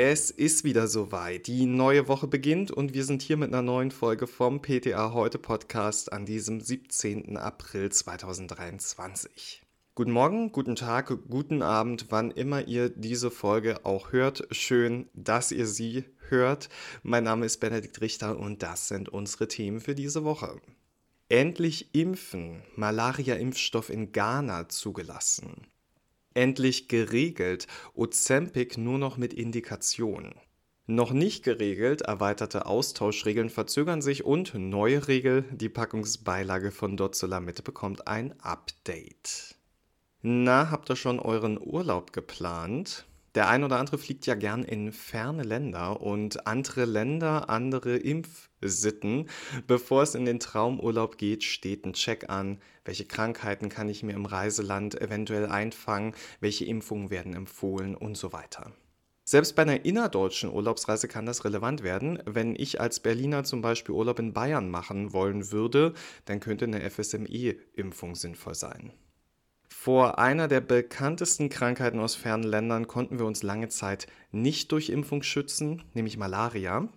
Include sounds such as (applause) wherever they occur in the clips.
Es ist wieder soweit. Die neue Woche beginnt und wir sind hier mit einer neuen Folge vom PTA Heute Podcast an diesem 17. April 2023. Guten Morgen, guten Tag, guten Abend, wann immer ihr diese Folge auch hört. Schön, dass ihr sie hört. Mein Name ist Benedikt Richter und das sind unsere Themen für diese Woche. Endlich impfen. Malaria-Impfstoff in Ghana zugelassen endlich geregelt, Ozempic nur noch mit Indikation. Noch nicht geregelt, erweiterte Austauschregeln verzögern sich und neue Regel, die Packungsbeilage von Dozolamid bekommt ein Update. Na, habt ihr schon euren Urlaub geplant? Der ein oder andere fliegt ja gern in ferne Länder und andere Länder, andere Impfsitten. Bevor es in den Traumurlaub geht, steht ein Check an. Welche Krankheiten kann ich mir im Reiseland eventuell einfangen? Welche Impfungen werden empfohlen und so weiter. Selbst bei einer innerdeutschen Urlaubsreise kann das relevant werden. Wenn ich als Berliner zum Beispiel Urlaub in Bayern machen wollen würde, dann könnte eine FSME-Impfung sinnvoll sein. Vor einer der bekanntesten Krankheiten aus fernen Ländern konnten wir uns lange Zeit nicht durch Impfung schützen, nämlich Malaria.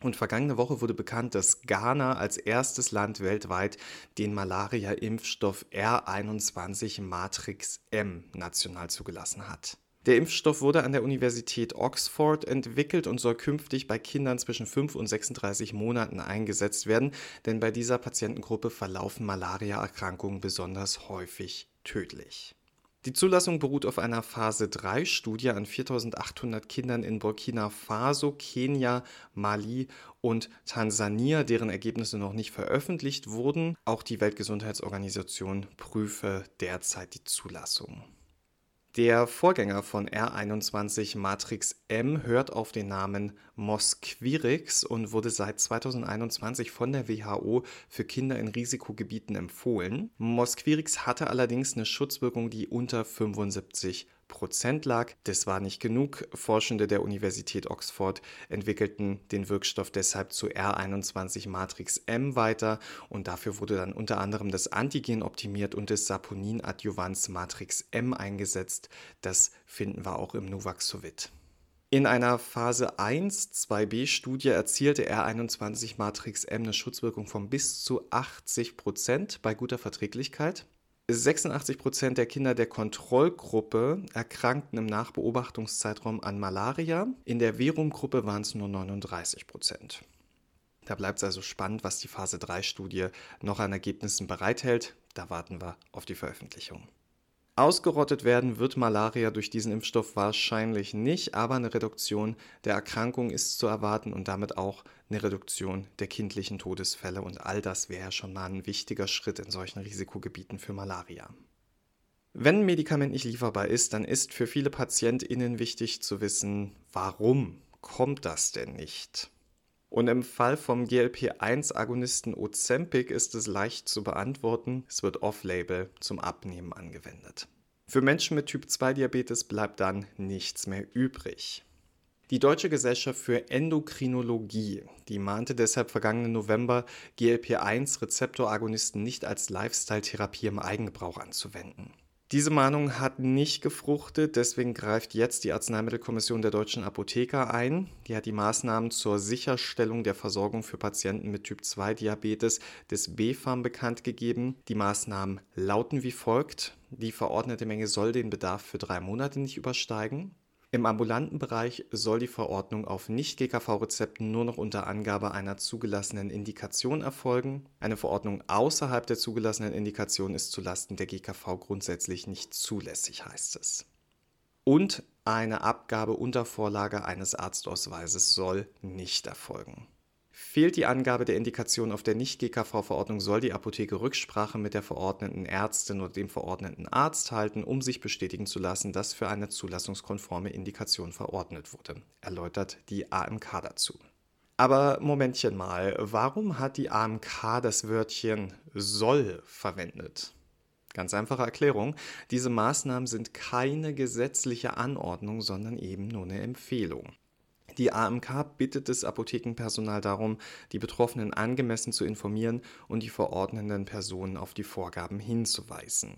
Und vergangene Woche wurde bekannt, dass Ghana als erstes Land weltweit den Malaria-Impfstoff R21 Matrix M national zugelassen hat. Der Impfstoff wurde an der Universität Oxford entwickelt und soll künftig bei Kindern zwischen 5 und 36 Monaten eingesetzt werden, denn bei dieser Patientengruppe verlaufen Malaria-Erkrankungen besonders häufig tödlich. Die Zulassung beruht auf einer Phase 3 Studie an 4800 Kindern in Burkina Faso, Kenia, Mali und Tansania, deren Ergebnisse noch nicht veröffentlicht wurden. Auch die Weltgesundheitsorganisation prüfe derzeit die Zulassung. Der Vorgänger von R21 Matrix M hört auf den Namen Mosquirix und wurde seit 2021 von der WHO für Kinder in Risikogebieten empfohlen. Mosquirix hatte allerdings eine Schutzwirkung, die unter 75 Prozent lag. Das war nicht genug. Forschende der Universität Oxford entwickelten den Wirkstoff deshalb zu R21 Matrix M weiter und dafür wurde dann unter anderem das Antigen optimiert und das Saponin-Adjuvans Matrix M eingesetzt. Das finden wir auch im Nuvaxovid. In einer Phase 1 2b-Studie erzielte R21 Matrix M eine Schutzwirkung von bis zu 80 Prozent bei guter Verträglichkeit. 86 Prozent der Kinder der Kontrollgruppe erkrankten im Nachbeobachtungszeitraum an Malaria. In der Verum-Gruppe waren es nur 39 Prozent. Da bleibt es also spannend, was die Phase 3-Studie noch an Ergebnissen bereithält. Da warten wir auf die Veröffentlichung. Ausgerottet werden wird Malaria durch diesen Impfstoff wahrscheinlich nicht, aber eine Reduktion der Erkrankung ist zu erwarten und damit auch eine Reduktion der kindlichen Todesfälle und all das wäre schon mal ein wichtiger Schritt in solchen Risikogebieten für Malaria. Wenn ein Medikament nicht lieferbar ist, dann ist für viele PatientInnen wichtig zu wissen, warum kommt das denn nicht? Und im Fall vom GLP-1-Agonisten Ozempic ist es leicht zu beantworten. Es wird off-label zum Abnehmen angewendet. Für Menschen mit Typ-2-Diabetes bleibt dann nichts mehr übrig. Die Deutsche Gesellschaft für Endokrinologie, die mahnte deshalb vergangenen November, GLP-1-Rezeptoragonisten nicht als Lifestyle-Therapie im Eigengebrauch anzuwenden. Diese Mahnung hat nicht gefruchtet, deswegen greift jetzt die Arzneimittelkommission der deutschen Apotheker ein. Die hat die Maßnahmen zur Sicherstellung der Versorgung für Patienten mit Typ-2-Diabetes des BfArM bekannt gegeben. Die Maßnahmen lauten wie folgt. Die verordnete Menge soll den Bedarf für drei Monate nicht übersteigen. Im ambulanten Bereich soll die Verordnung auf Nicht-GKV-Rezepten nur noch unter Angabe einer zugelassenen Indikation erfolgen. Eine Verordnung außerhalb der zugelassenen Indikation ist zulasten der GKV grundsätzlich nicht zulässig, heißt es. Und eine Abgabe unter Vorlage eines Arztausweises soll nicht erfolgen. Fehlt die Angabe der Indikation auf der Nicht-GKV-Verordnung, soll die Apotheke Rücksprache mit der verordneten Ärztin oder dem verordneten Arzt halten, um sich bestätigen zu lassen, dass für eine zulassungskonforme Indikation verordnet wurde, erläutert die AMK dazu. Aber Momentchen mal, warum hat die AMK das Wörtchen soll verwendet? Ganz einfache Erklärung, diese Maßnahmen sind keine gesetzliche Anordnung, sondern eben nur eine Empfehlung. Die AMK bittet das Apothekenpersonal darum, die Betroffenen angemessen zu informieren und die verordnenden Personen auf die Vorgaben hinzuweisen.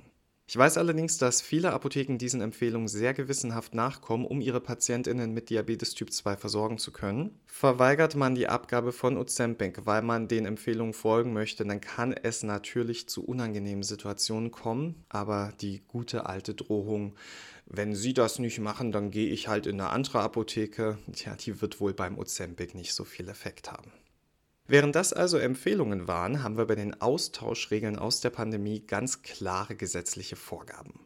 Ich weiß allerdings, dass viele Apotheken diesen Empfehlungen sehr gewissenhaft nachkommen, um ihre Patientinnen mit Diabetes Typ 2 versorgen zu können. Verweigert man die Abgabe von Ozempic, weil man den Empfehlungen folgen möchte, dann kann es natürlich zu unangenehmen Situationen kommen, aber die gute alte Drohung, wenn Sie das nicht machen, dann gehe ich halt in eine andere Apotheke, tja, die wird wohl beim Ozempic nicht so viel Effekt haben. Während das also Empfehlungen waren, haben wir bei den Austauschregeln aus der Pandemie ganz klare gesetzliche Vorgaben.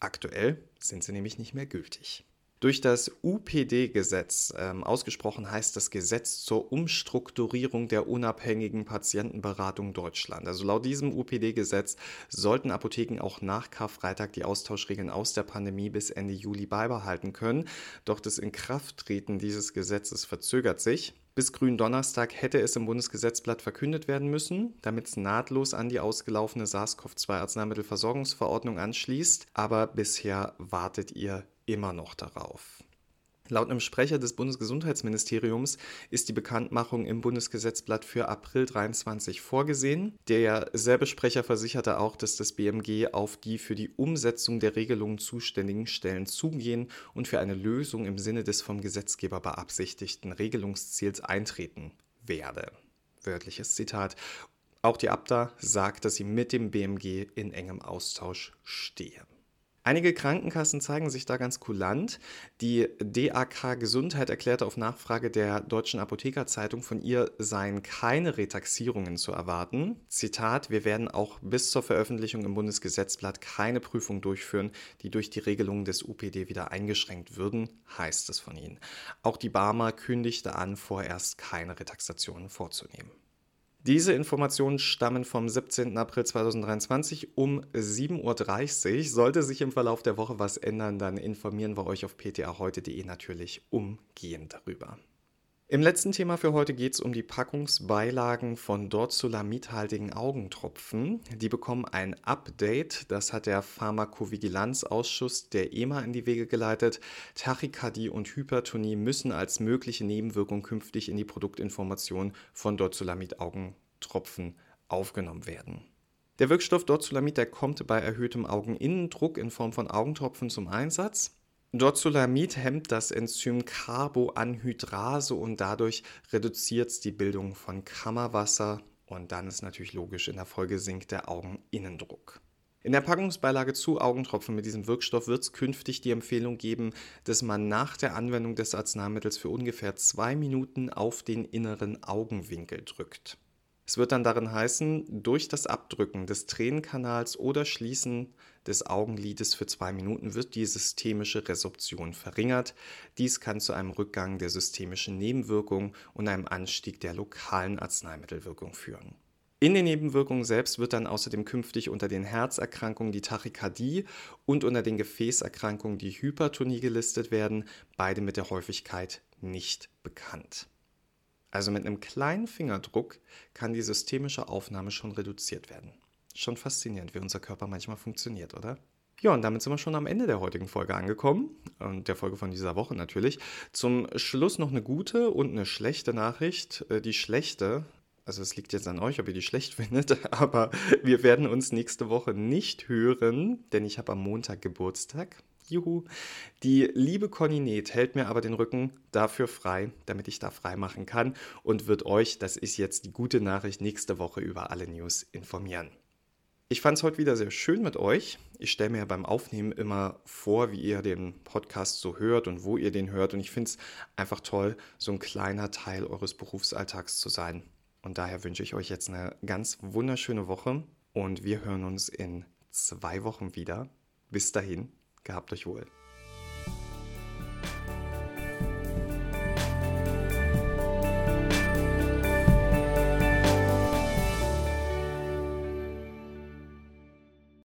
Aktuell sind sie nämlich nicht mehr gültig. Durch das UPD-Gesetz, ähm, ausgesprochen heißt das Gesetz zur Umstrukturierung der unabhängigen Patientenberatung Deutschland. Also laut diesem UPD-Gesetz sollten Apotheken auch nach Karfreitag die Austauschregeln aus der Pandemie bis Ende Juli beibehalten können. Doch das Inkrafttreten dieses Gesetzes verzögert sich. Bis Gründonnerstag hätte es im Bundesgesetzblatt verkündet werden müssen, damit es nahtlos an die ausgelaufene SARS-CoV-2-Arzneimittelversorgungsverordnung anschließt. Aber bisher wartet ihr immer noch darauf. Laut einem Sprecher des Bundesgesundheitsministeriums ist die Bekanntmachung im Bundesgesetzblatt für April 23 vorgesehen. Derselbe Sprecher versicherte auch, dass das BMG auf die für die Umsetzung der Regelungen zuständigen Stellen zugehen und für eine Lösung im Sinne des vom Gesetzgeber beabsichtigten Regelungsziels eintreten werde. Wörtliches Zitat. Auch die Abda sagt, dass sie mit dem BMG in engem Austausch stehe. Einige Krankenkassen zeigen sich da ganz kulant. Die DAK Gesundheit erklärte auf Nachfrage der Deutschen Apothekerzeitung, von ihr seien keine Retaxierungen zu erwarten. Zitat, wir werden auch bis zur Veröffentlichung im Bundesgesetzblatt keine Prüfung durchführen, die durch die Regelungen des UPD wieder eingeschränkt würden, heißt es von ihnen. Auch die Barmer kündigte an, vorerst keine Retaxationen vorzunehmen. Diese Informationen stammen vom 17. April 2023 um 7.30 Uhr. Sollte sich im Verlauf der Woche was ändern, dann informieren wir euch auf ptaheute.de natürlich umgehend darüber. Im letzten Thema für heute geht es um die Packungsbeilagen von dorzolamidhaltigen Augentropfen. Die bekommen ein Update, das hat der Pharmakovigilanzausschuss der EMA in die Wege geleitet. Tachykardie und Hypertonie müssen als mögliche Nebenwirkung künftig in die Produktinformation von Dorzolamid-Augentropfen aufgenommen werden. Der Wirkstoff Dorzolamid, der kommt bei erhöhtem Augeninnendruck in Form von Augentropfen zum Einsatz. Dorzolamid hemmt das Enzym Carboanhydrase und dadurch reduziert es die Bildung von Kammerwasser und dann ist natürlich logisch, in der Folge sinkt der Augeninnendruck. In der Packungsbeilage zu Augentropfen mit diesem Wirkstoff wird es künftig die Empfehlung geben, dass man nach der Anwendung des Arzneimittels für ungefähr zwei Minuten auf den inneren Augenwinkel drückt. Es wird dann darin heißen, durch das Abdrücken des Tränenkanals oder Schließen des Augenlides für zwei Minuten wird die systemische Resorption verringert. Dies kann zu einem Rückgang der systemischen Nebenwirkung und einem Anstieg der lokalen Arzneimittelwirkung führen. In den Nebenwirkungen selbst wird dann außerdem künftig unter den Herzerkrankungen die Tachykardie und unter den Gefäßerkrankungen die Hypertonie gelistet werden, beide mit der Häufigkeit nicht bekannt. Also mit einem kleinen Fingerdruck kann die systemische Aufnahme schon reduziert werden. Schon faszinierend, wie unser Körper manchmal funktioniert, oder? Ja, und damit sind wir schon am Ende der heutigen Folge angekommen und der Folge von dieser Woche natürlich. Zum Schluss noch eine gute und eine schlechte Nachricht. Äh, die schlechte, also es liegt jetzt an euch, ob ihr die schlecht (laughs) findet, aber wir werden uns nächste Woche nicht hören, denn ich habe am Montag Geburtstag. Juhu. Die liebe Conny Neth hält mir aber den Rücken dafür frei, damit ich da frei machen kann und wird euch, das ist jetzt die gute Nachricht, nächste Woche über alle News informieren. Ich fand es heute wieder sehr schön mit euch. Ich stelle mir ja beim Aufnehmen immer vor, wie ihr den Podcast so hört und wo ihr den hört. Und ich finde es einfach toll, so ein kleiner Teil eures Berufsalltags zu sein. Und daher wünsche ich euch jetzt eine ganz wunderschöne Woche und wir hören uns in zwei Wochen wieder. Bis dahin, Gehabt euch wohl.